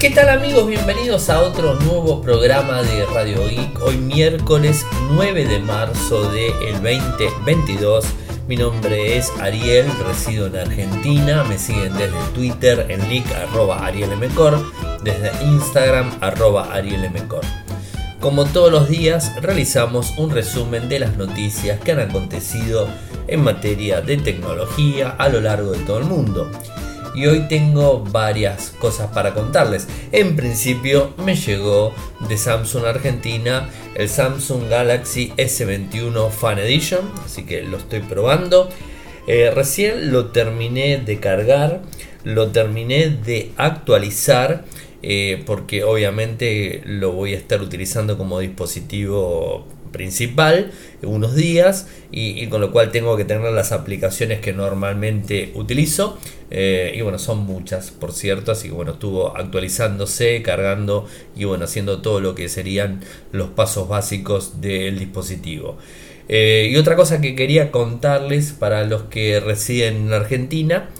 ¿Qué tal amigos? Bienvenidos a otro nuevo programa de Radio Geek. Hoy miércoles 9 de marzo del 2022. Mi nombre es Ariel, resido en Argentina. Me siguen desde Twitter en link arroba arielmcor, desde Instagram arroba arielmcor. Como todos los días, realizamos un resumen de las noticias que han acontecido en materia de tecnología a lo largo de todo el mundo y hoy tengo varias cosas para contarles. En principio me llegó de Samsung Argentina el Samsung Galaxy S21 Fan Edition, así que lo estoy probando. Eh, recién lo terminé de cargar, lo terminé de actualizar. Eh, porque obviamente lo voy a estar utilizando como dispositivo principal unos días y, con lo cual tengo que tener las aplicaciones que normalmente utilizo. Eh, y bueno son muchas por cierto así que bueno estuvo actualizándose cargando y bueno haciendo todo lo que serían los pasos básicos del dispositivo. Eh, y otra cosa que quería contarles para los que residen en Argentina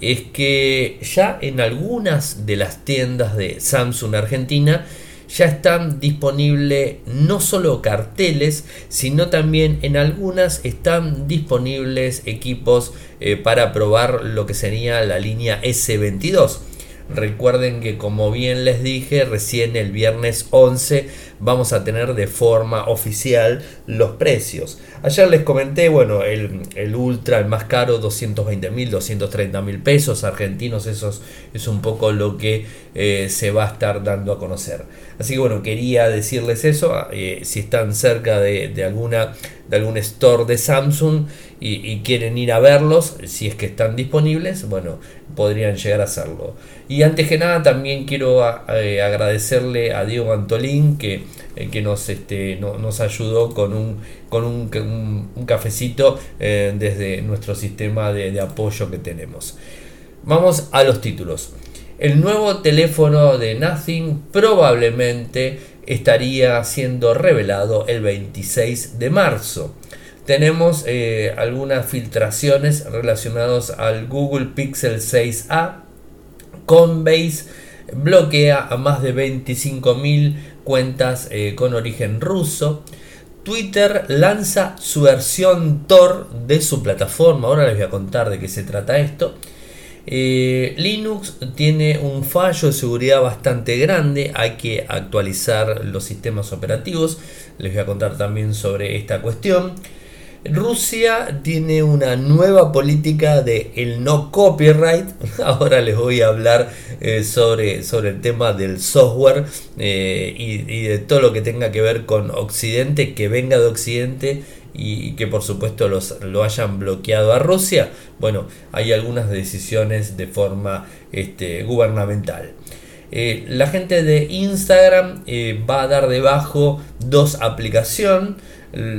es que ya en algunas de las tiendas de Samsung Argentina ya están disponibles no solo carteles, sino también en algunas están disponibles equipos eh, para probar lo que sería la línea S22. Recuerden que como bien les dije, recién el viernes 11 vamos a tener de forma oficial los precios. Ayer les comenté, bueno, el, el Ultra, el más caro, 220 mil, 230 mil pesos argentinos, eso es, un poco lo que eh, se va a estar dando a conocer. Así que bueno, quería decirles eso, eh, si están cerca de, de, alguna, de algún store de Samsung y, quieren ir a verlos, si es que están disponibles, bueno, podrían llegar a hacerlo. Y antes que nada también quiero eh, agradecerle a Diego Antolín que eh, que nos, este, nos ayudó con un, con un, un, cafecito desde nuestro sistema de, apoyo que tenemos. Vamos a los títulos. El nuevo teléfono de Nothing probablemente estaría siendo revelado el 26 de marzo. Tenemos eh, algunas filtraciones relacionadas al Google Pixel 6a. Coinbase bloquea a más de 25.000 cuentas eh, con origen ruso. Twitter lanza su versión Tor de su plataforma. Ahora les voy a contar de qué se trata esto. Eh, Linux tiene un fallo de seguridad bastante grande. Hay que actualizar los sistemas operativos. Les voy a contar también sobre esta cuestión. Rusia tiene una nueva política de el no copyright. Ahora les voy a hablar eh, sobre, sobre el tema del software eh, y, de todo lo que tenga que ver con Occidente, que venga de Occidente y que por supuesto los, lo hayan bloqueado a Rusia. Bueno, hay algunas decisiones de forma este, gubernamental. Eh, la gente de Instagram va a dar debajo dos aplicaciones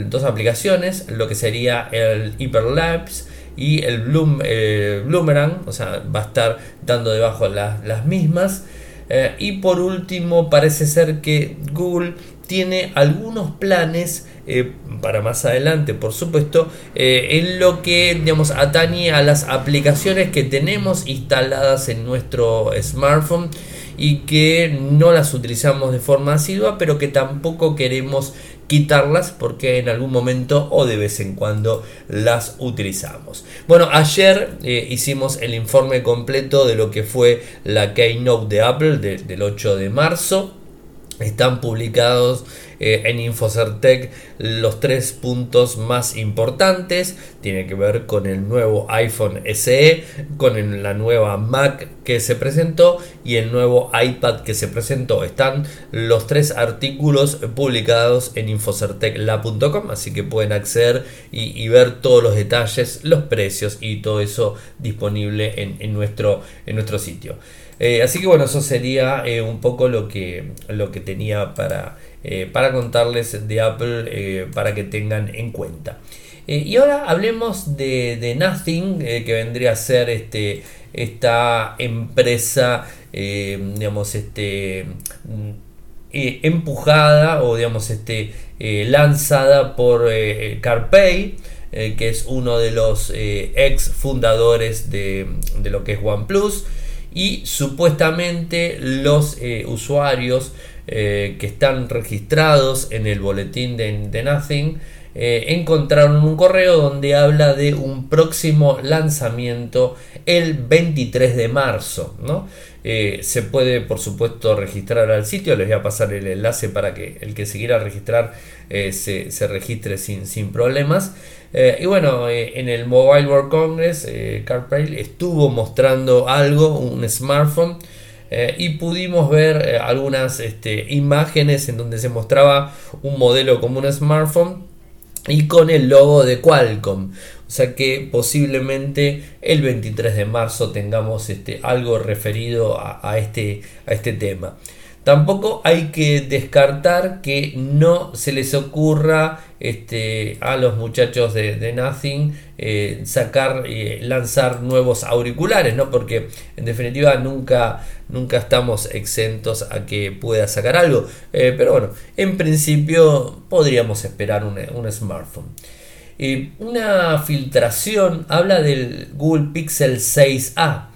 dos aplicaciones, lo que sería el Hyperlapse y el Bloom, eh, Bloomerang, o sea, va a estar dando debajo las mismas. Eh, y por último, parece ser que Google tiene algunos planes eh, para más adelante, por supuesto, en lo que digamos, atañe a las aplicaciones que tenemos instaladas en nuestro smartphone y que no las utilizamos de forma asidua, pero que tampoco queremos quitarlas porque en algún momento o de vez en cuando las utilizamos. Bueno, ayer eh, hicimos el informe completo de lo que fue la Keynote de Apple del 8 de marzo. Están publicados eh, en Infocertec los tres puntos más importantes. Tiene que ver con el nuevo iPhone SE, con la nueva Mac que se presentó y el nuevo iPad que se presentó. Están los tres artículos publicados en infocertecla.com, así que pueden acceder y, ver todos los detalles, los precios y todo eso disponible en, nuestro, en nuestro sitio. Eh, así que bueno, eso sería eh, un poco lo que, lo que tenía para, eh, para contarles de Apple para que tengan en cuenta. y ahora hablemos de, Nothing, que vendría a ser este, esta empresa, digamos, este, empujada o digamos, este, lanzada por CarPay. que es uno de los ex fundadores de, de lo que es OnePlus y supuestamente los usuarios que están registrados en el boletín de, de Nothing encontraron un correo donde habla de un próximo lanzamiento el 23 de marzo. ¿no? Eh, se puede, por supuesto, registrar al sitio. Les voy a pasar el enlace para que el que se quiera registrar eh, se, registre sin, sin problemas. Eh, y bueno, en el Mobile World Congress, CarPlay estuvo mostrando algo, un smartphone. y pudimos ver algunas este, imágenes en donde se mostraba un modelo como un smartphone y con el logo de Qualcomm. O sea que posiblemente el 23 de marzo tengamos este, algo referido a, este, a este tema. Tampoco hay que descartar que no se les ocurra este, a los muchachos de, Nothing eh, sacar, eh, lanzar nuevos auriculares, ¿no? Porque en definitiva nunca, nunca estamos exentos a que pueda sacar algo. Eh, pero bueno, en principio podríamos esperar un smartphone una filtración habla del Google Pixel 6a.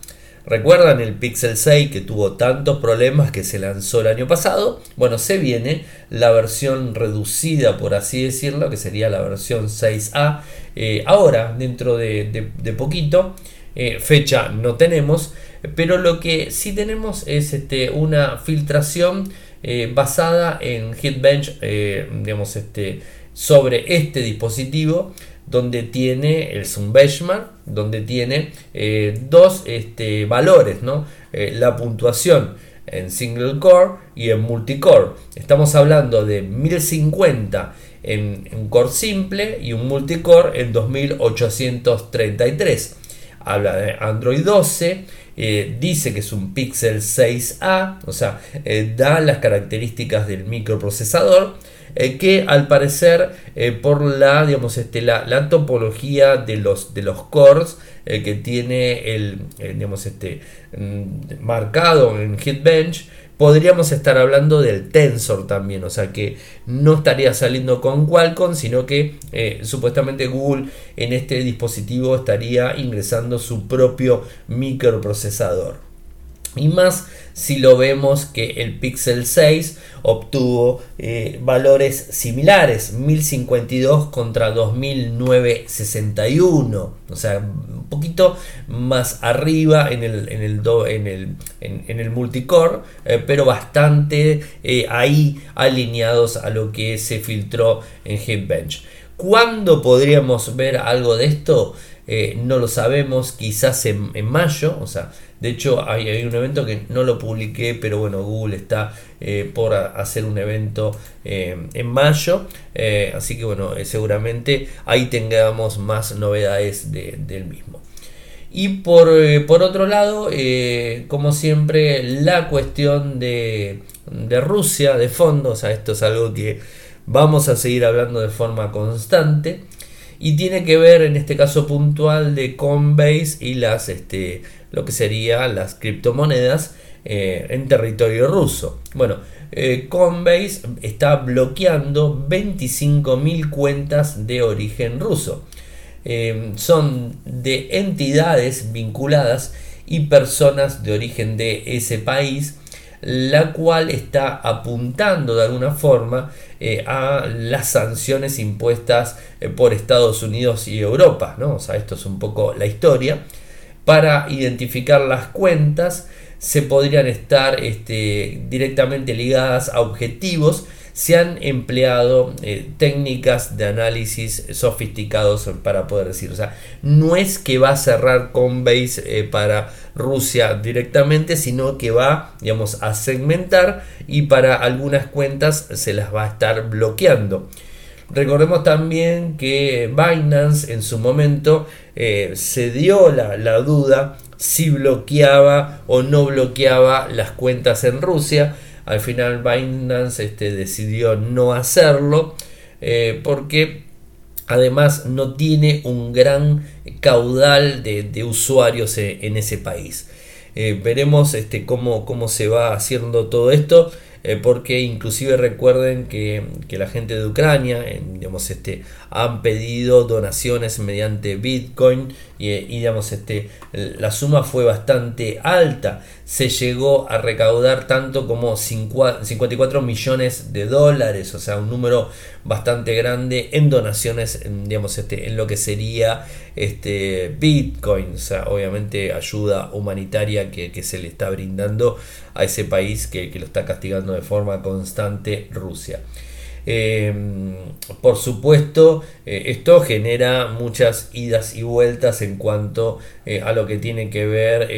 ¿Recuerdan el Pixel 6 que tuvo tantos problemas que se lanzó el año pasado? Bueno, se viene la versión reducida, por así decirlo, que sería la versión 6A. Eh, ahora, dentro de, poquito, eh, fecha no tenemos, pero lo que sí tenemos es este, una filtración eh, basada en Hitbench, digamos, este sobre este dispositivo donde tiene el Zoom Benchmark, donde tiene eh, dos este, valores, ¿no? Eh, la puntuación en single core y en multicore. Estamos hablando de 1050 en un core simple y un multicore en 2833. Habla de Android 12, eh, dice que es un Pixel 6A, o sea, da las características del microprocesador eh, que al parecer eh, por la, digamos, este, la, topología de los, de los cores eh, que tiene el, digamos, este, mm, marcado en Hitbench, podríamos estar hablando del Tensor también, o sea que no estaría saliendo con Qualcomm, sino que supuestamente Google en este dispositivo estaría ingresando su propio microprocesador. Y más si lo vemos que el Pixel 6 obtuvo eh, valores similares, 1052 contra 2961, o sea, un poquito más arriba en el, en el, en el, en, el multicore, eh, pero bastante eh, ahí alineados a lo que se filtró en Hitbench. ¿Cuándo podríamos ver algo de esto? no lo sabemos, quizás en, en mayo, o sea, de hecho, hay, un evento que no lo publiqué, pero bueno, Google está eh, por hacer un evento eh, en mayo. Eh, así que bueno, seguramente ahí tengamos más novedades del mismo. Y por, otro lado, como siempre, la cuestión de, de Rusia de fondo, o esto es algo que vamos a seguir hablando de forma constante y tiene que ver en este caso puntual de Coinbase y las este, lo que serían las criptomonedas eh, en territorio ruso. Bueno, eh, Coinbase está bloqueando 25.000 cuentas de origen ruso. Eh, son de entidades vinculadas y personas de origen de ese país, la cual está apuntando de alguna forma a las sanciones impuestas por Estados Unidos y Europa. ¿no? O esto es un poco la historia para identificar las cuentas se podrían estar este, directamente ligadas a objetivos se han empleado eh, técnicas de análisis sofisticados para poder decir, o sea, no es que va a cerrar Coinbase eh, para Rusia directamente, sino que va, digamos, a segmentar y para algunas cuentas se las va a estar bloqueando. Recordemos también que Binance en su momento eh, se dio la, duda si bloqueaba o no bloqueaba las cuentas en Rusia. Al final Binance este, decidió no hacerlo eh, porque además no tiene un gran caudal de, usuarios e, en ese país. Eh, veremos este, cómo, cómo, se va haciendo todo esto. Eh, porque inclusive recuerden que, la gente de Ucrania digamos, este, han pedido donaciones mediante Bitcoin y, digamos, este, la suma fue bastante alta. Se llegó a recaudar tanto como 54 millones de dólares, o sea, un número bastante grande en donaciones, digamos, este, en lo que sería este, Bitcoin, o sea, obviamente ayuda humanitaria que, se le está brindando a ese país que, que lo está castigando de forma constante Rusia. Eh, por supuesto, eh, esto genera muchas idas y vueltas en cuanto eh, a lo que tiene que ver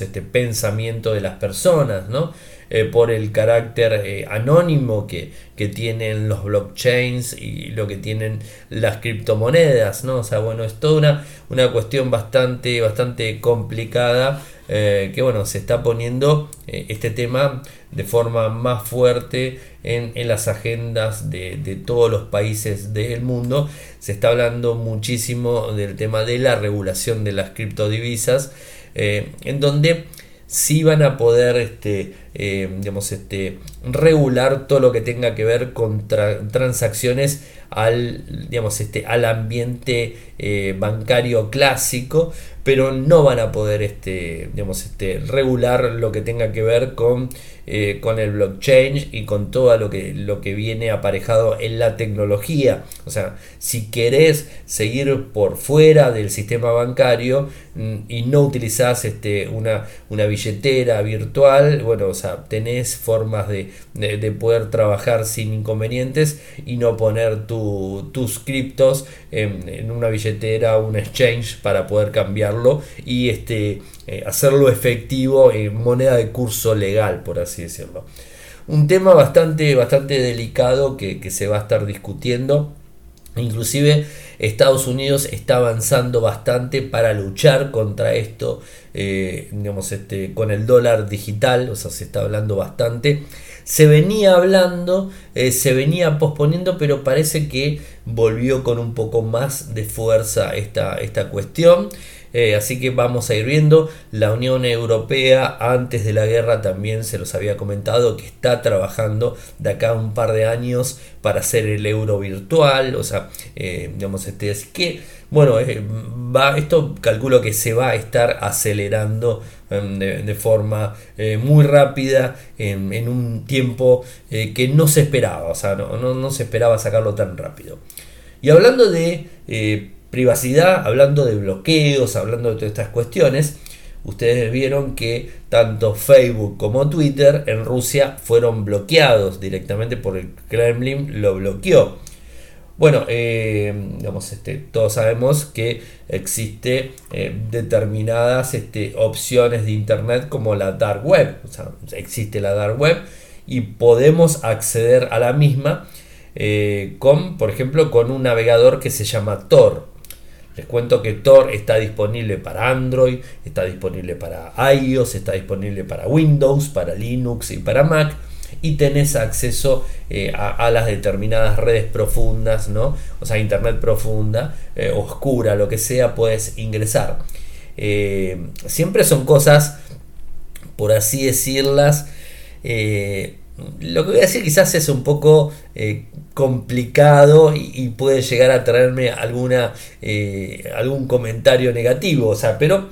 este pensamiento de las personas, ¿no? Por el carácter anónimo que, que, tienen los blockchains y lo que tienen las criptomonedas, ¿no? O sea, bueno, es toda una, una cuestión bastante, bastante complicada que, bueno, se está poniendo este tema de forma más fuerte en, las agendas de, todos los países del mundo. Se está hablando muchísimo del tema de la regulación de las criptodivisas, eh, en donde sí van a poder este, eh, digamos, este, regular todo lo que tenga que ver con transacciones al, digamos, este, al ambiente eh, bancario clásico, pero no van a poder este, digamos, este, regular lo que tenga que ver con, eh, con el blockchain y con todo lo que, lo que viene aparejado en la tecnología. O sea, si querés seguir por fuera del sistema bancario mm, y no utilizás este, una, una billetera virtual, bueno, o sea, tenés formas de, de, poder trabajar sin inconvenientes y no poner tus criptos en, en una billetera un exchange para poder y este, eh, hacerlo efectivo en moneda de curso legal, por así decirlo. Un tema bastante, bastante delicado que, se va a estar discutiendo. Inclusive Estados Unidos está avanzando bastante para luchar contra esto, eh, digamos, este, con el dólar digital, o sea, se está hablando bastante se venía hablando, eh, se venía posponiendo, pero parece que volvió con un poco más de fuerza esta, esta cuestión. Eh, así que vamos a ir viendo. La Unión Europea antes de la guerra también se los había comentado que está trabajando de acá un par de años para hacer el euro virtual. O sea, eh, digamos, este, así que bueno, va, esto calculo que se va a estar acelerando em, de, forma eh, muy rápida en, un tiempo eh, que no se esperaba, o sea, no, se esperaba sacarlo tan rápido. Y hablando de eh, privacidad, hablando de bloqueos, hablando de todas estas cuestiones, ustedes vieron que tanto Facebook como Twitter en Rusia fueron bloqueados directamente por el Kremlin, lo bloqueó. Bueno, eh, este, todos sabemos que existe eh, determinadas este, opciones de internet como la dark web. O sea, existe la dark web y podemos acceder a la misma eh, con, por ejemplo, con un navegador que se llama Tor. Les cuento que Tor está disponible para Android, está disponible para iOS, está disponible para Windows, para Linux y para Mac y tenés acceso eh, a, las determinadas redes profundas, ¿no? O sea, internet profunda, eh, oscura, lo que sea, puedes ingresar. Eh, siempre son cosas, por así decirlas, lo que voy a decir quizás es un poco complicado y, puede llegar a traerme alguna, algún comentario negativo, o sea, pero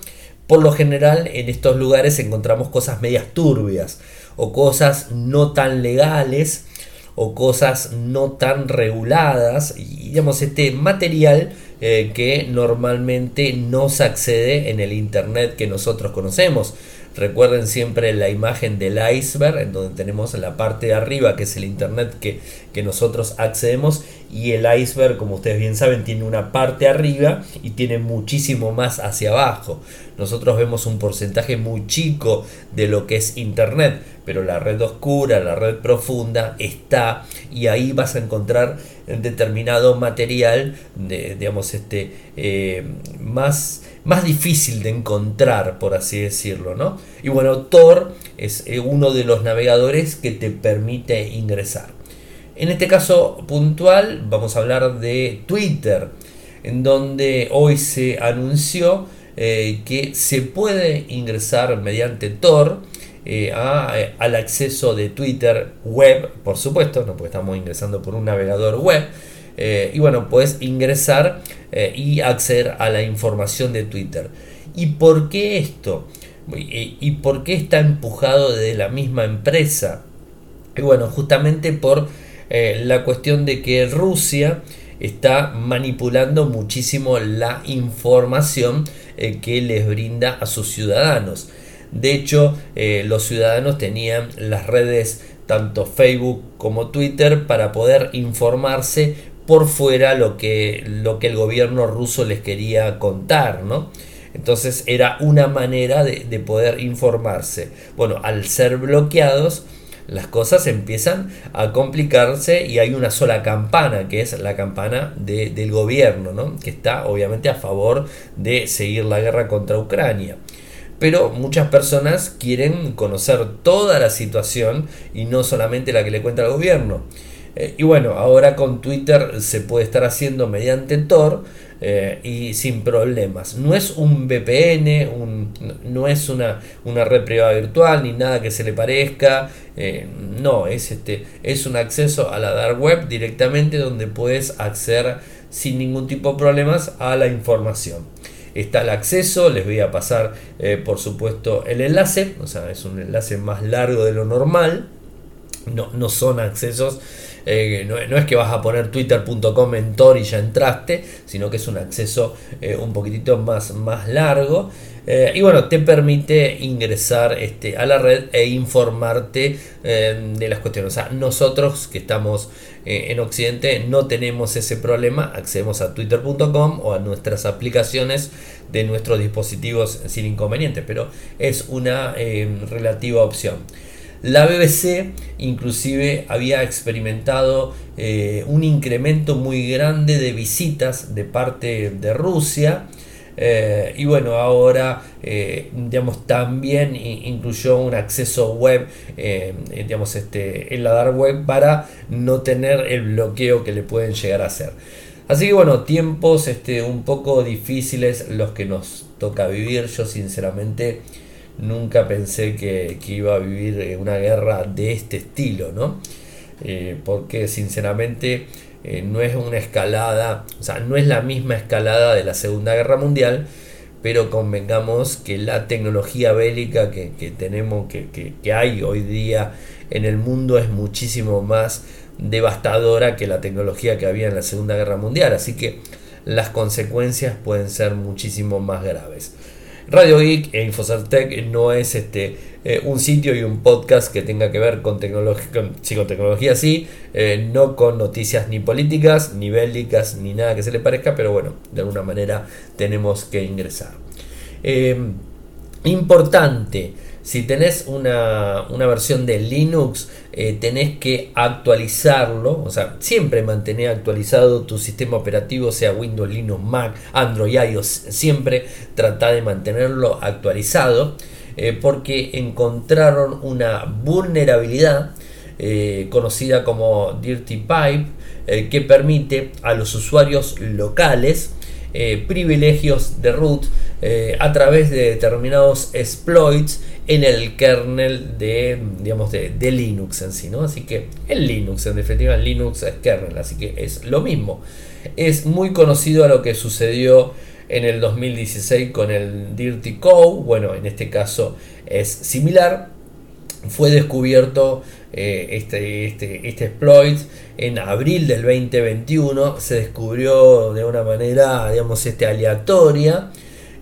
por lo general en estos lugares encontramos cosas medias turbias o cosas no tan legales o cosas no tan reguladas y digamos este material eh, que normalmente no se accede en el internet que nosotros conocemos Recuerden siempre la imagen del iceberg, en donde tenemos la parte de arriba, que es el internet que, nosotros accedemos, y el iceberg, como ustedes bien saben, tiene una parte arriba y tiene muchísimo más hacia abajo. Nosotros vemos un porcentaje muy chico de lo que es internet, pero la red oscura, la red profunda está y ahí vas a encontrar determinado material, de, digamos, este, eh, más más difícil de encontrar, por así decirlo, ¿no? Y bueno, Tor es eh, uno de los navegadores que te permite ingresar. En este caso puntual vamos a hablar de Twitter, en donde hoy se anunció que se puede ingresar mediante Tor al acceso de Twitter web, por supuesto, no porque estamos ingresando por un navegador web. y bueno, puedes ingresar y acceder a la información de Twitter. ¿Y por qué esto? ¿Y por qué está empujado de la misma empresa? Y bueno, justamente por eh, la cuestión de que Rusia está manipulando muchísimo la información eh, que les brinda a sus ciudadanos. De hecho, eh, los ciudadanos tenían las redes tanto Facebook como Twitter para poder informarse por fuera lo que, lo que el gobierno ruso les quería contar, ¿no? Entonces era una manera de, de poder informarse. Bueno, al ser bloqueados, las cosas empiezan a complicarse y hay una sola campana, que es la campana del gobierno, ¿no? que está obviamente a favor de seguir la guerra contra Ucrania. Pero muchas personas quieren conocer toda la situación y no solamente la que le cuenta el gobierno. Eh, y bueno, ahora con Twitter se puede estar haciendo mediante Tor eh, y sin problemas. No es un VPN, no es una, una, red privada virtual ni nada que se le parezca. Eh, no, es, este, es un acceso a la dark web directamente donde puedes acceder sin ningún tipo de problemas a la información. Está el acceso, les voy a pasar por supuesto el enlace, o sea, es un enlace más largo de lo normal. No, no son accesos eh, no, es que vas a poner twitter.com en Tor y ya entraste, sino que es un acceso eh, un poquitito más, más largo. Eh, y bueno, te permite ingresar este, a la red e informarte de las cuestiones. O sea, nosotros que estamos en Occidente no tenemos ese problema. Accedemos a twitter.com o a nuestras aplicaciones de nuestros dispositivos sin inconveniente, pero es una relativa opción. La BBC inclusive había experimentado eh, un incremento muy grande de visitas de parte de Rusia. Eh, y bueno, ahora eh, digamos, también incluyó un acceso web digamos, este, en la dark web para no tener el bloqueo que le pueden llegar a hacer. Así que bueno, tiempos este, un poco difíciles los que nos toca vivir. Yo sinceramente nunca pensé que, iba a vivir una guerra de este estilo, ¿no? Eh, porque sinceramente eh, no es una escalada, o sea, no es la misma escalada de la Segunda Guerra Mundial, pero convengamos que la tecnología bélica que, tenemos, que, que, hay hoy día en el mundo es muchísimo más devastadora que la tecnología que había en la Segunda Guerra Mundial, así que las consecuencias pueden ser muchísimo más graves. Radio Geek e Infocertec no es este, eh, un sitio y un podcast que tenga que ver con con tecnología sí, eh, no con noticias ni políticas, ni bélicas, ni nada que se le parezca, pero bueno, de alguna manera tenemos que ingresar. Eh, importante, si tenés una, versión de Linux, eh, tenés que actualizarlo, o sea, siempre mantener actualizado tu sistema operativo, sea Windows, Linux, Mac, Android, iOS, siempre trata de mantenerlo actualizado, eh, porque encontraron una vulnerabilidad eh, conocida como Dirty Pipe, que permite a los usuarios locales privilegios de root a través de determinados exploits en el kernel de, digamos, de, Linux en sí, ¿no? Así que el Linux, en definitiva, Linux es kernel, así que es lo mismo. Es muy conocido a lo que sucedió en el 2016 con el Dirty Code, bueno, en este caso es similar. Fue descubierto eh, este, este, este exploit en abril del 2021, se descubrió de una manera, digamos, este, aleatoria.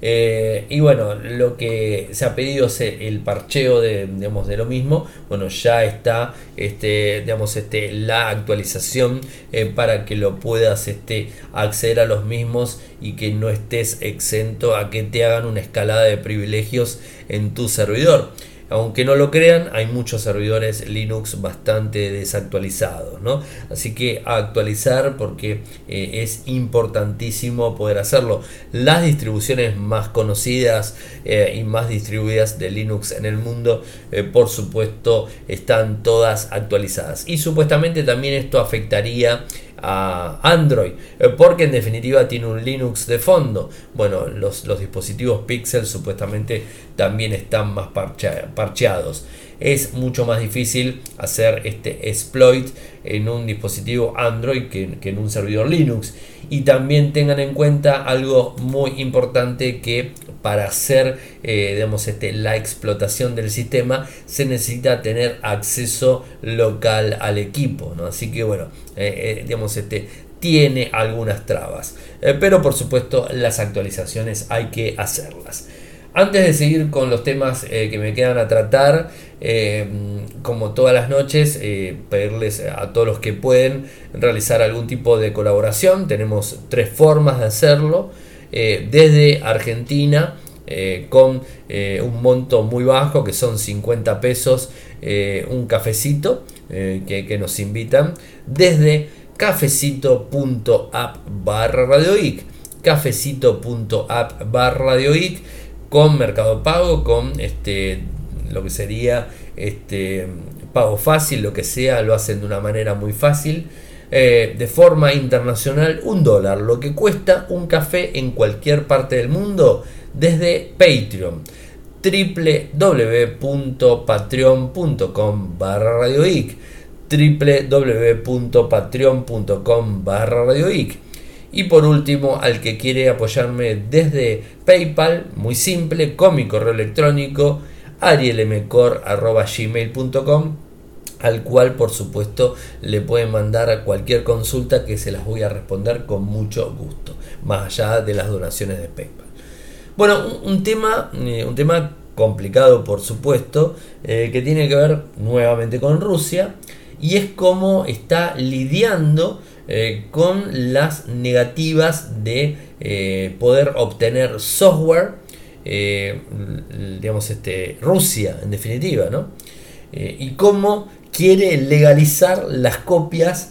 Eh, y bueno, lo que se ha pedido es el parcheo de, digamos, de lo mismo. Bueno, ya está este, digamos, este, la actualización eh, para que lo puedas este, acceder a los mismos y que no estés exento a que te hagan una escalada de privilegios en tu servidor. Aunque no lo crean, hay muchos servidores Linux bastante desactualizados, ¿no? Así que actualizar porque eh, es importantísimo poder hacerlo. Las distribuciones más conocidas eh, y más distribuidas de Linux en el mundo, eh, por supuesto, están todas actualizadas. Y supuestamente también esto afectaría a Android, eh, porque en definitiva tiene un Linux de fondo. Bueno, los, los dispositivos Pixel supuestamente también están más parcheados. Es mucho más difícil hacer este exploit en un dispositivo Android que, en un servidor Linux. Y también tengan en cuenta algo muy importante que para hacer eh, digamos, este, la explotación del sistema se necesita tener acceso local al equipo. ¿no? Así que bueno, eh, eh, digamos, este, tiene algunas trabas. pero por supuesto las actualizaciones hay que hacerlas. Antes de seguir con los temas que me quedan a tratar, como todas las noches, pedirles a todos los que pueden realizar algún tipo de colaboración. Tenemos tres formas de hacerlo. Eh, desde Argentina, con un monto muy bajo, que son 50 pesos, un cafecito que, nos invitan. Desde cafecito.app barra radioic. Cafecito.app barra radioic con Mercado Pago, con este lo que sería este, pago fácil, lo que sea, lo hacen de una manera muy fácil. Eh, de forma internacional, un dólar, lo que cuesta un café en cualquier parte del mundo desde Patreon www.patreon.com barra radioic www.patreon.com barra radioic y por último al que quiere apoyarme desde PayPal muy simple con mi correo electrónico arielmcor.gmail.com al cual por supuesto le pueden mandar cualquier consulta que se las voy a responder con mucho gusto, más allá de las donaciones de PayPal. Bueno, un, tema, eh, un tema complicado por supuesto, eh, que tiene que ver nuevamente con Rusia, y es cómo está lidiando eh, con las negativas de poder obtener software digamos, este, Rusia, en definitiva, ¿no? Y cómo quiere legalizar las copias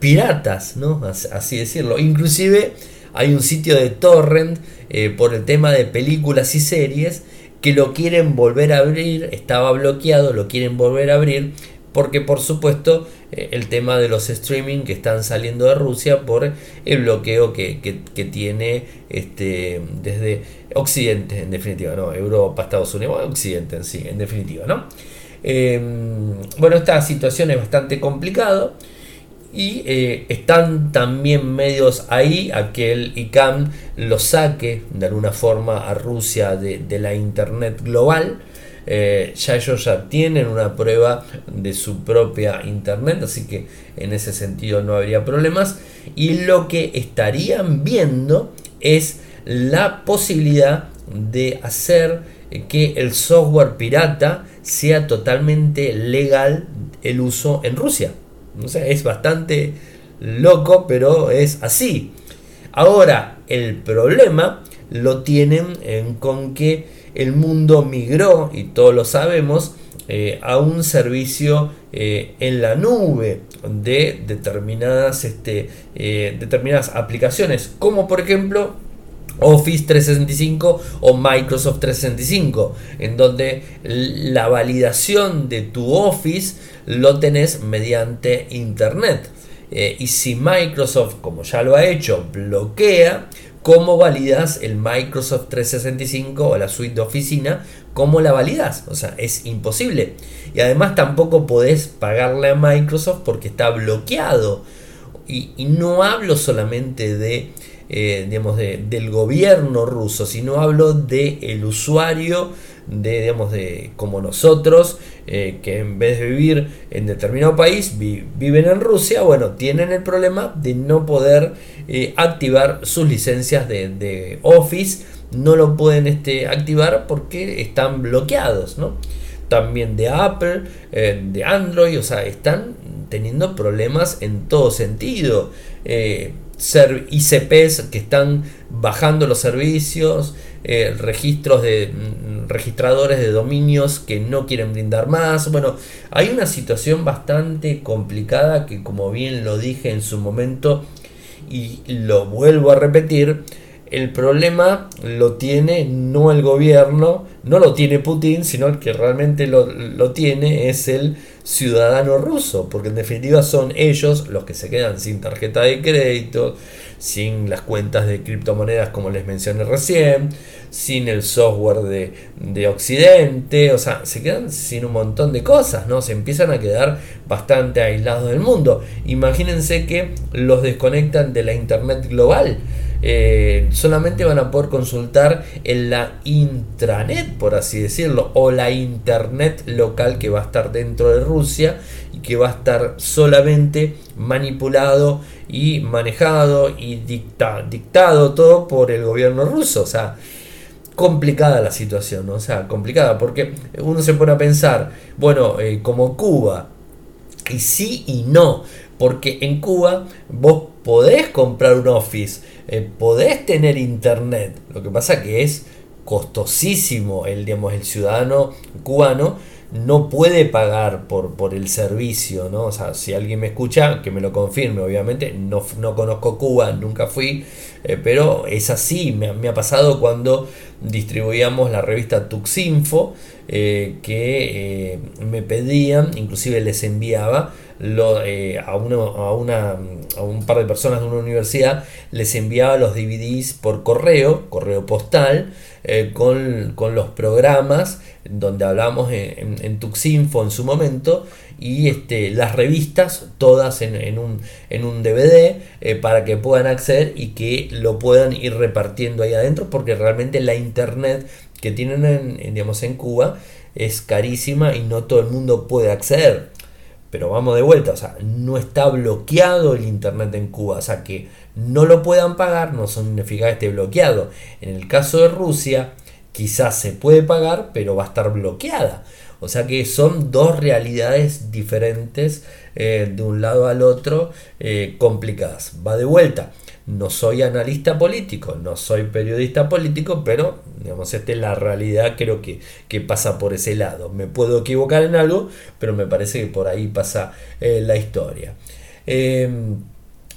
piratas, ¿no? Así decirlo. Inclusive hay un sitio de torrent eh, por el tema de películas y series que lo quieren volver a abrir, estaba bloqueado, lo quieren volver a abrir porque por supuesto eh, el tema de los streaming que están saliendo de Rusia por el bloqueo que, tiene este, desde Occidente, en definitiva, ¿no? Europa, Estados Unidos, Occidente en sí, en definitiva, ¿no? Em, bueno, esta situación es bastante complicada y eh, están también medios ahí a que el ICANN lo saque de alguna forma a Rusia de la Internet global. Eh, ya ellos ya tienen una prueba de su propia internet, así que en ese sentido no habría problemas. Y lo que estarían viendo es la posibilidad de hacer que el software pirata sea totalmente legal el uso en Rusia. Es bastante loco, pero es así. Ahora, el problema lo tienen en, con que el mundo migró, y todos lo sabemos, eh, a un servicio eh, en la nube de determinadas, este, eh, determinadas aplicaciones, como por ejemplo Office 365 o Microsoft 365, en donde la validación de tu Office lo tenés mediante Internet. y si Microsoft, como ya lo ha hecho, bloquea, ¿Cómo validas el Microsoft 365 o la suite de oficina? ¿Cómo la validas? O sea, es imposible. Y además tampoco podés pagarle a Microsoft porque está bloqueado. Y, no hablo solamente de, eh, digamos, del gobierno ruso, sino hablo del el usuario de, digamos, de como nosotros, eh, que en vez de vivir en determinado país, viven en Rusia, bueno, tienen el problema de no poder eh, activar sus licencias de, Office, no lo pueden este, activar porque están bloqueados, ¿no? También de Apple, de Android, o sea, están teniendo problemas en todo sentido. ICPs que están bajando los servicios, registros de registradores de dominios que no quieren brindar más. Bueno, hay una situación bastante complicada que como bien lo dije en su momento y lo vuelvo a repetir, el problema lo tiene no el gobierno, no lo tiene Putin, sino el que realmente lo, lo, tiene es el ciudadano ruso, porque en definitiva son ellos los que se quedan sin tarjeta de crédito, sin las cuentas de criptomonedas como les mencioné recién, sin el software de, de, Occidente, o sea, se quedan sin un montón de cosas, ¿no? Se empiezan a quedar bastante aislados del mundo. Imagínense que los desconectan de la Internet global. Eh, solamente van a poder consultar en la intranet, por así decirlo, o la internet local que va a estar dentro de Rusia y que va a estar solamente manipulado y manejado y dictado todo por el gobierno ruso. O sea, complicada la situación, o sea, complicada, porque uno se pone a pensar, bueno, eh, como Cuba, y sí y no, porque en Cuba vos podés comprar un office, eh, podés tener internet. Lo que pasa que es costosísimo. El, digamos, el ciudadano cubano no puede pagar por, por el servicio, ¿no? O sea, si alguien me escucha, que me lo confirme, obviamente, no, no conozco Cuba, nunca fui, eh, pero es así, me, me, ha pasado cuando distribuíamos la revista Tuxinfo, eh, que eh, me pedían, inclusive les enviaba a, uno, a, una, a un par de personas de una universidad, les enviaba los DVDs por correo, correo postal, con, con, los programas donde hablamos en, en, Tuxinfo en su momento y este, las revistas todas en, en, un, en un DVD para que puedan acceder y que lo puedan ir repartiendo ahí adentro porque realmente la internet que tienen en, digamos, en Cuba es carísima y no todo el mundo puede acceder. Pero vamos de vuelta, o sea, no está bloqueado el internet en Cuba, o sea que no lo puedan pagar no significa que esté bloqueado. En el caso de Rusia, quizás se puede pagar, pero va a estar bloqueada. O sea que son dos realidades diferentes eh, de un lado al otro eh, complicadas. Va de vuelta no soy analista político, no soy periodista político, pero digamos, esta es la realidad, creo que, que pasa por ese lado. Me puedo equivocar en algo, pero me parece que por ahí pasa eh, la historia. Em,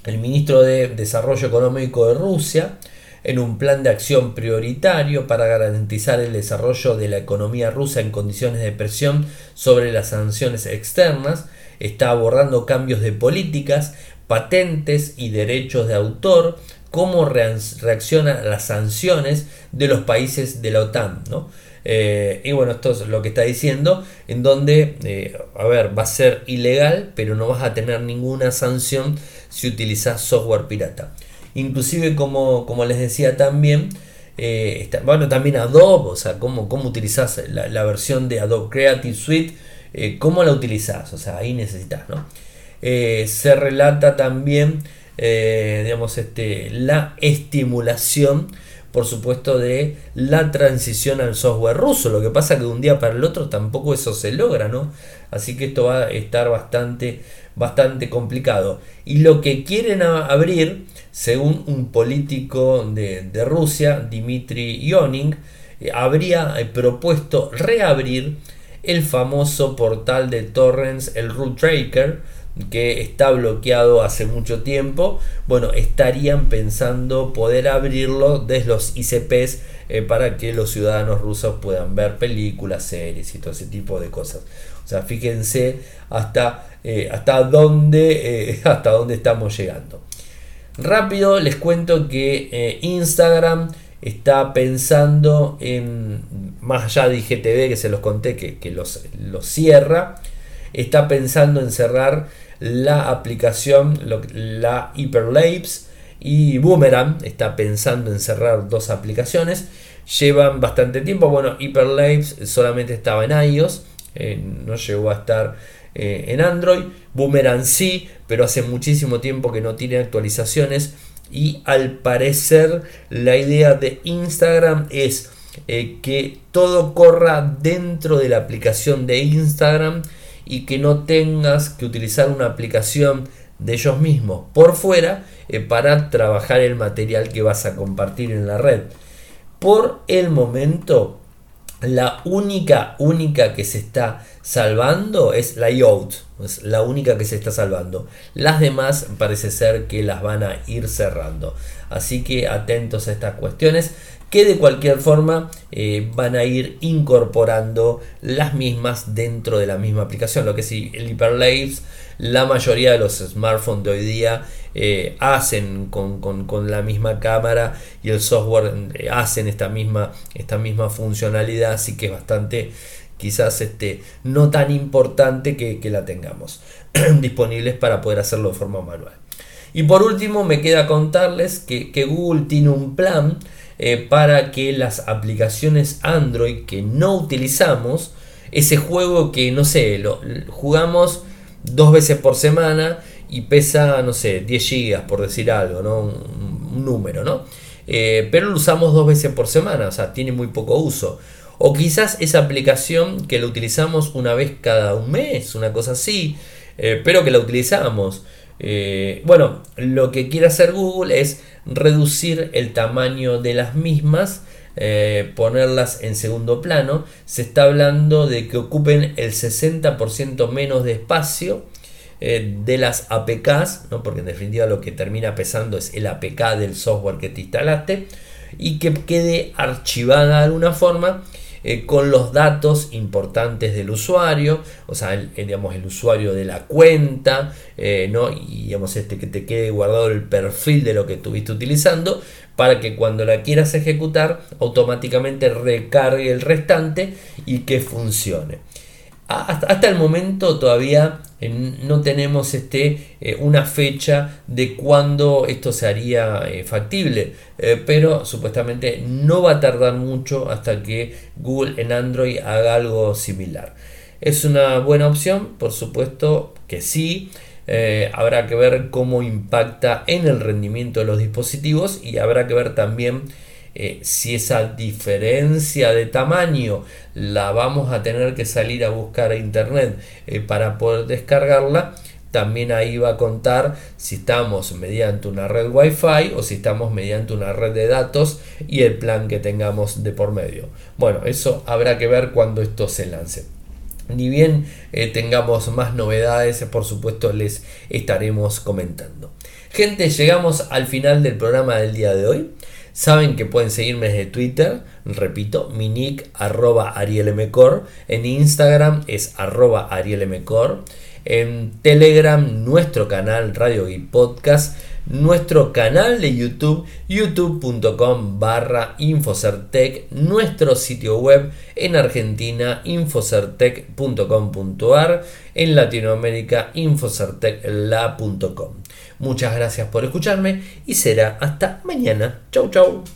el ministro de Desarrollo Económico de Rusia, en un plan de acción prioritario para garantizar el desarrollo de la economía rusa en condiciones de presión sobre las sanciones externas, está abordando cambios de políticas patentes y derechos de autor, cómo reacciona a las sanciones de los países de la OTAN. ¿no? Eh, y bueno, esto es lo que está diciendo, en donde, eh, a ver, va a ser ilegal, pero no vas a tener ninguna sanción si utilizas software pirata. Inclusive, como, como les decía también, eh, bueno, también Adobe, o sea, cómo, cómo utilizas la, versión de Adobe Creative Suite, cómo la utilizas, o sea, ahí necesitas, ¿no? Eh, se relata también eh, digamos, este, la estimulación por supuesto de la transición al software ruso. Lo que pasa que de un día para el otro tampoco eso se logra, ¿no? Así que esto va a estar bastante, bastante complicado. Y lo que quieren abrir, según un político de, Rusia, Dmitry Yoning, eh, habría propuesto reabrir el famoso portal de torrents, el Root Tracker, que está bloqueado hace mucho tiempo, bueno, estarían pensando poder abrirlo desde los ICPs eh, para que los ciudadanos rusos puedan ver películas, series y todo ese tipo de cosas. O sea, fíjense hasta, eh, hasta, dónde, eh, hasta dónde estamos llegando. Rápido les cuento que Instagram está pensando en, más allá de IGTV que se los conté que, que los, los cierra, está pensando en cerrar la aplicación, la Hyperlapse y Boomerang. Está pensando en cerrar dos aplicaciones. Llevan bastante tiempo. Bueno, Hyperlapse solamente estaba en iOS, eh, no llegó a estar eh, en Android. Boomerang sí, pero hace muchísimo tiempo que no tiene actualizaciones. Y al parecer la idea de Instagram es eh, que todo corra dentro de la aplicación de Instagram y que no tengas que utilizar una aplicación de ellos mismos por fuera eh, para trabajar el material que vas a compartir en la red. Por el momento, la única, única que se está salvando es la IOT, es la única que se está salvando. Las demás parece ser que las van a ir cerrando. Así que atentos a estas cuestiones que de cualquier forma eh, van a ir incorporando las mismas dentro de la misma aplicación. Lo que sí, el Hyperlapse, la mayoría de los smartphones de hoy día eh, hacen con, la misma cámara y el software eh, hacen esta misma, esta misma funcionalidad, así que es bastante quizás este, no tan importante que, la tengamos disponibles para poder hacerlo de forma manual. Y por último me queda contarles que, Google tiene un plan eh, para que las aplicaciones Android que no utilizamos, ese juego que no sé, lo, jugamos dos veces por semana y pesa, no sé, 10 gigas por decir algo, ¿no? Un, número, ¿no? Eh, pero lo usamos dos veces por semana, o sea, tiene muy poco uso. O quizás esa aplicación que la utilizamos una vez cada un mes, una cosa así, eh, pero que la utilizamos. bueno, lo que quiere hacer Google es reducir el tamaño de las mismas, eh, ponerlas en segundo plano. Se está hablando de que ocupen el 60% menos de espacio eh, de las APKs, ¿no? porque en definitiva lo que termina pesando es el APK del software que te instalaste, y que quede archivada de alguna forma eh, con los datos importantes del usuario, o sea, el, digamos, el usuario de la cuenta, eh, ¿no? y digamos, este, que te quede guardado el perfil de lo que estuviste utilizando, para que cuando la quieras ejecutar automáticamente recargue el restante y que funcione. Hasta el momento todavía eh, no tenemos este, eh, una fecha de cuándo esto se haría eh, factible, pero supuestamente no va a tardar mucho hasta que Google en Android haga algo similar. ¿Es una buena opción? Por supuesto que sí. habrá que ver cómo impacta en el rendimiento de los dispositivos y habrá que ver también eh, si esa diferencia de tamaño la vamos a tener que salir a buscar a internet eh, para poder descargarla, también ahí va a contar si estamos mediante una red Wi-Fi o si estamos mediante una red de datos y el plan que tengamos de por medio. Bueno, eso habrá que ver cuando esto se lance. Ni bien eh, tengamos más novedades, por supuesto les estaremos comentando. Gente, llegamos al final del programa del día de hoy. Saben que pueden seguirme desde Twitter, repito, mi nick arroba arielmcor, en Instagram es arroba arielmcor, en Telegram nuestro canal Radio y Podcast, nuestro canal de YouTube, youtube.com barra Infocertec, nuestro sitio web en Argentina, infocertec.com.ar, en Latinoamérica, infocertecla.com. Muchas gracias por escucharme y será hasta mañana. Chau, chau.